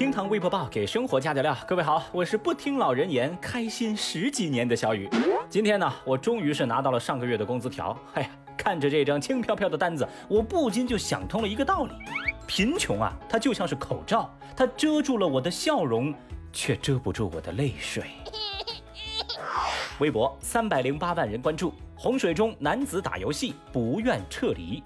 厅堂微博报给生活加点料。各位好，我是不听老人言，开心十几年的小雨。今天呢，我终于是拿到了上个月的工资条。哎呀，看着这张轻飘飘的单子，我不禁就想通了一个道理：贫穷啊，它就像是口罩，它遮住了我的笑容，却遮不住我的泪水。微博三百零八万人关注，洪水中男子打游戏不愿撤离。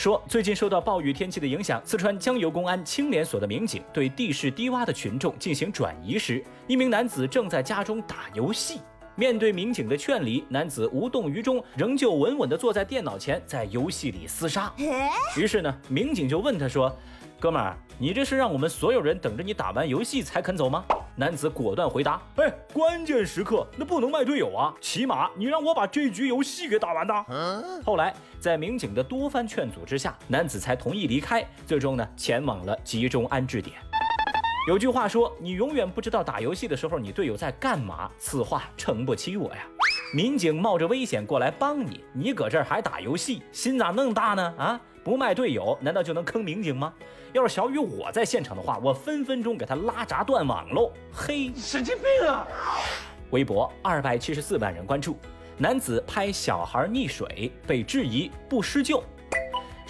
说，最近受到暴雨天气的影响，四川江油公安青联所的民警对地势低洼的群众进行转移时，一名男子正在家中打游戏。面对民警的劝离，男子无动于衷，仍旧稳稳地坐在电脑前，在游戏里厮杀。于是呢，民警就问他说：“哥们儿，你这是让我们所有人等着你打完游戏才肯走吗？”男子果断回答：“哎，关键时刻那不能卖队友啊，起码你让我把这局游戏给打完的。”后来在民警的多番劝阻之下，男子才同意离开，最终呢前往了集中安置点。有句话说：“你永远不知道打游戏的时候你队友在干嘛。”此话诚不欺我呀。民警冒着危险过来帮你，你搁这儿还打游戏，心咋那么大呢？啊！不卖队友，难道就能坑民警吗？要是小雨我在现场的话，我分分钟给他拉闸断网喽！嘿，神经病啊！微博二百七十四万人关注，男子拍小孩溺水被质疑不施救。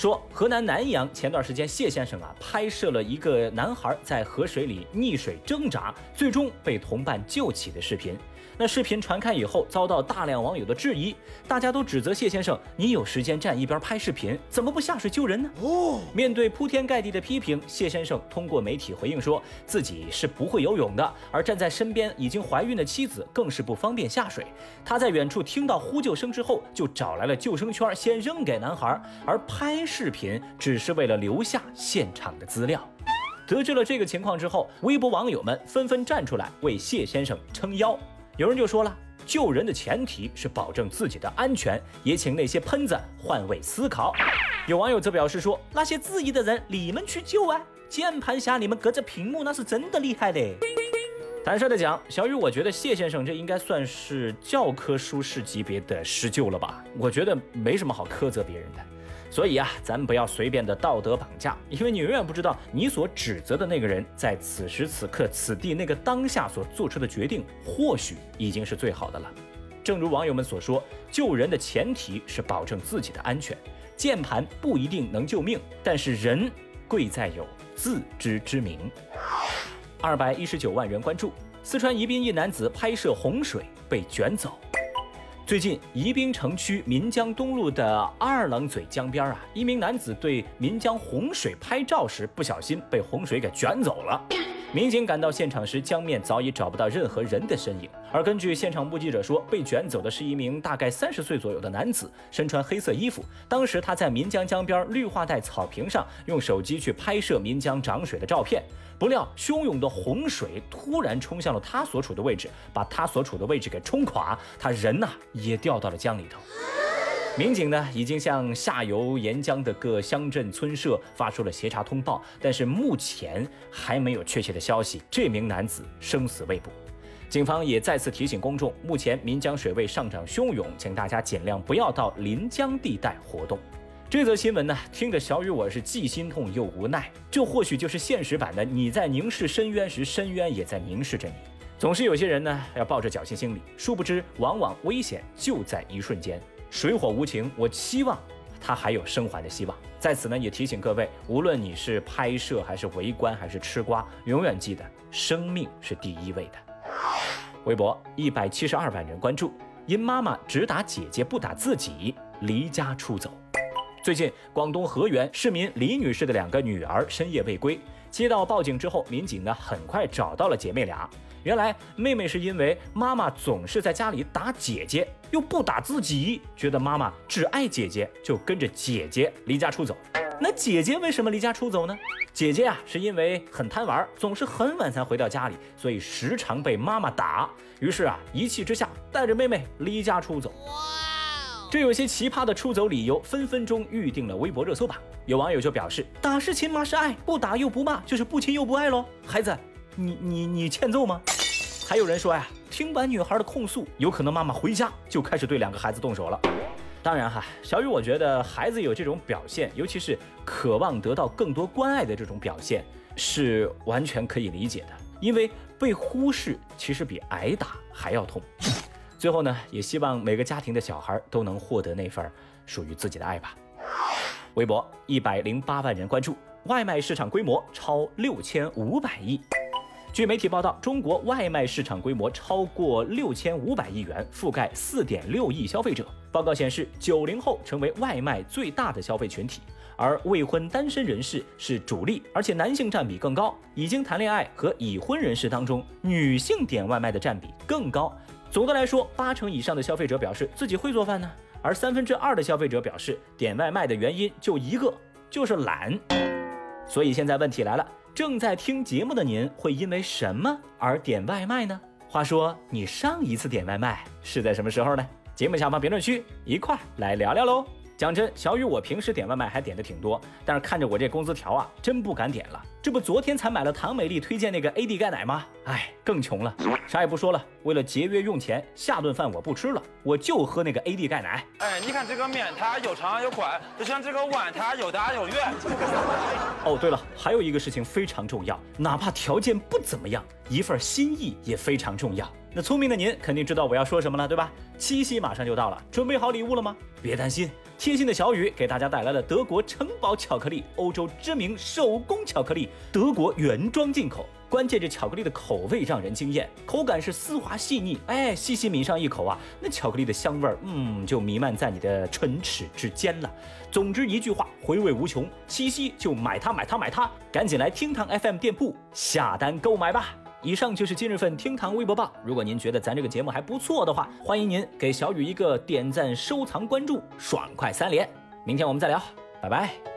说河南南阳前段时间谢先生啊拍摄了一个男孩在河水里溺水挣扎，最终被同伴救起的视频。那视频传开以后，遭到大量网友的质疑，大家都指责谢先生：“你有时间站一边拍视频，怎么不下水救人呢？”哦，面对铺天盖地的批评，谢先生通过媒体回应说自己是不会游泳的，而站在身边已经怀孕的妻子更是不方便下水。他在远处听到呼救声之后，就找来了救生圈，先扔给男孩，而拍视频只是为了留下现场的资料。得知了这个情况之后，微博网友们纷纷站出来为谢先生撑腰。有人就说了，救人的前提是保证自己的安全，也请那些喷子换位思考。有网友则表示说，那些质疑的人，你们去救啊！键盘侠，你们隔着屏幕那是真的厉害嘞。坦率的讲，小雨，我觉得谢先生这应该算是教科书式级别的施救了吧？我觉得没什么好苛责别人的。所以啊，咱们不要随便的道德绑架，因为你永远不知道你所指责的那个人在此时此刻此地那个当下所做出的决定，或许已经是最好的了。正如网友们所说，救人的前提是保证自己的安全。键盘不一定能救命，但是人贵在有自知之明。二百一十九万人关注，四川宜宾一男子拍摄洪水被卷走。最近，宜宾城区岷江东路的二郎嘴江边啊，一名男子对岷江洪水拍照时，不小心被洪水给卷走了。民警赶到现场时，江面早已找不到任何人的身影。而根据现场目击者说，被卷走的是一名大概三十岁左右的男子，身穿黑色衣服。当时他在岷江江边绿化带草坪上用手机去拍摄岷江涨水的照片，不料汹涌的洪水突然冲向了他所处的位置，把他所处的位置给冲垮，他人呐也掉到了江里头。民警呢，已经向下游沿江的各乡镇村社发出了协查通报，但是目前还没有确切的消息，这名男子生死未卜。警方也再次提醒公众，目前岷江水位上涨汹涌，请大家尽量不要到临江地带活动。这则新闻呢，听着小雨我是既心痛又无奈，这或许就是现实版的你在凝视深渊时，深渊也在凝视着你。总是有些人呢，要抱着侥幸心理，殊不知往往危险就在一瞬间。水火无情，我期望它还有生还的希望。在此呢，也提醒各位，无论你是拍摄还是围观还是吃瓜，永远记得生命是第一位的。微博一百七十二万人关注，因妈妈只打姐姐不打自己，离家出走。最近，广东河源市民李女士的两个女儿深夜未归，接到报警之后，民警呢很快找到了姐妹俩。原来妹妹是因为妈妈总是在家里打姐姐，又不打自己，觉得妈妈只爱姐姐，就跟着姐姐离家出走。那姐姐为什么离家出走呢？姐姐啊，是因为很贪玩，总是很晚才回到家里，所以时常被妈妈打。于是啊，一气之下带着妹妹离家出走。哇，这有些奇葩的出走理由，分分钟预定了微博热搜榜。有网友就表示：打是亲，骂是爱，不打又不骂，就是不亲又不爱喽。孩子。你你你欠揍吗？还有人说呀，听完女孩的控诉，有可能妈妈回家就开始对两个孩子动手了。当然哈，小雨，我觉得孩子有这种表现，尤其是渴望得到更多关爱的这种表现，是完全可以理解的，因为被忽视其实比挨打还要痛。最后呢，也希望每个家庭的小孩都能获得那份属于自己的爱吧。微博一百零八万人关注，外卖市场规模超六千五百亿。据媒体报道，中国外卖市场规模超过六千五百亿元，覆盖四点六亿消费者。报告显示，九零后成为外卖最大的消费群体，而未婚单身人士是主力，而且男性占比更高。已经谈恋爱和已婚人士当中，女性点外卖的占比更高。总的来说，八成以上的消费者表示自己会做饭呢，而三分之二的消费者表示点外卖的原因就一个，就是懒。所以现在问题来了。正在听节目的您会因为什么而点外卖呢？话说你上一次点外卖是在什么时候呢？节目下方评论区一块儿来聊聊喽。讲真，小雨我平时点外卖还点的挺多，但是看着我这工资条啊，真不敢点了。这不昨天才买了唐美丽推荐那个 AD 钙奶吗？哎，更穷了。啥也不说了，为了节约用钱，下顿饭我不吃了，我就喝那个 AD 钙奶。哎，你看这个面它有长有宽，就像这个碗它有大有圆。哦，对了，还有一个事情非常重要，哪怕条件不怎么样，一份心意也非常重要。那聪明的您肯定知道我要说什么了，对吧？七夕马上就到了，准备好礼物了吗？别担心。贴心的小雨给大家带来了德国城堡巧克力，欧洲知名手工巧克力，德国原装进口。关键这巧克力的口味让人惊艳，口感是丝滑细腻，哎，细细抿上一口啊，那巧克力的香味儿，嗯，就弥漫在你的唇齿之间了。总之一句话，回味无穷。七夕就买它，买它，买它，赶紧来厅堂 FM 店铺下单购买吧。以上就是今日份厅堂微博报。如果您觉得咱这个节目还不错的话，欢迎您给小雨一个点赞、收藏、关注，爽快三连。明天我们再聊，拜拜。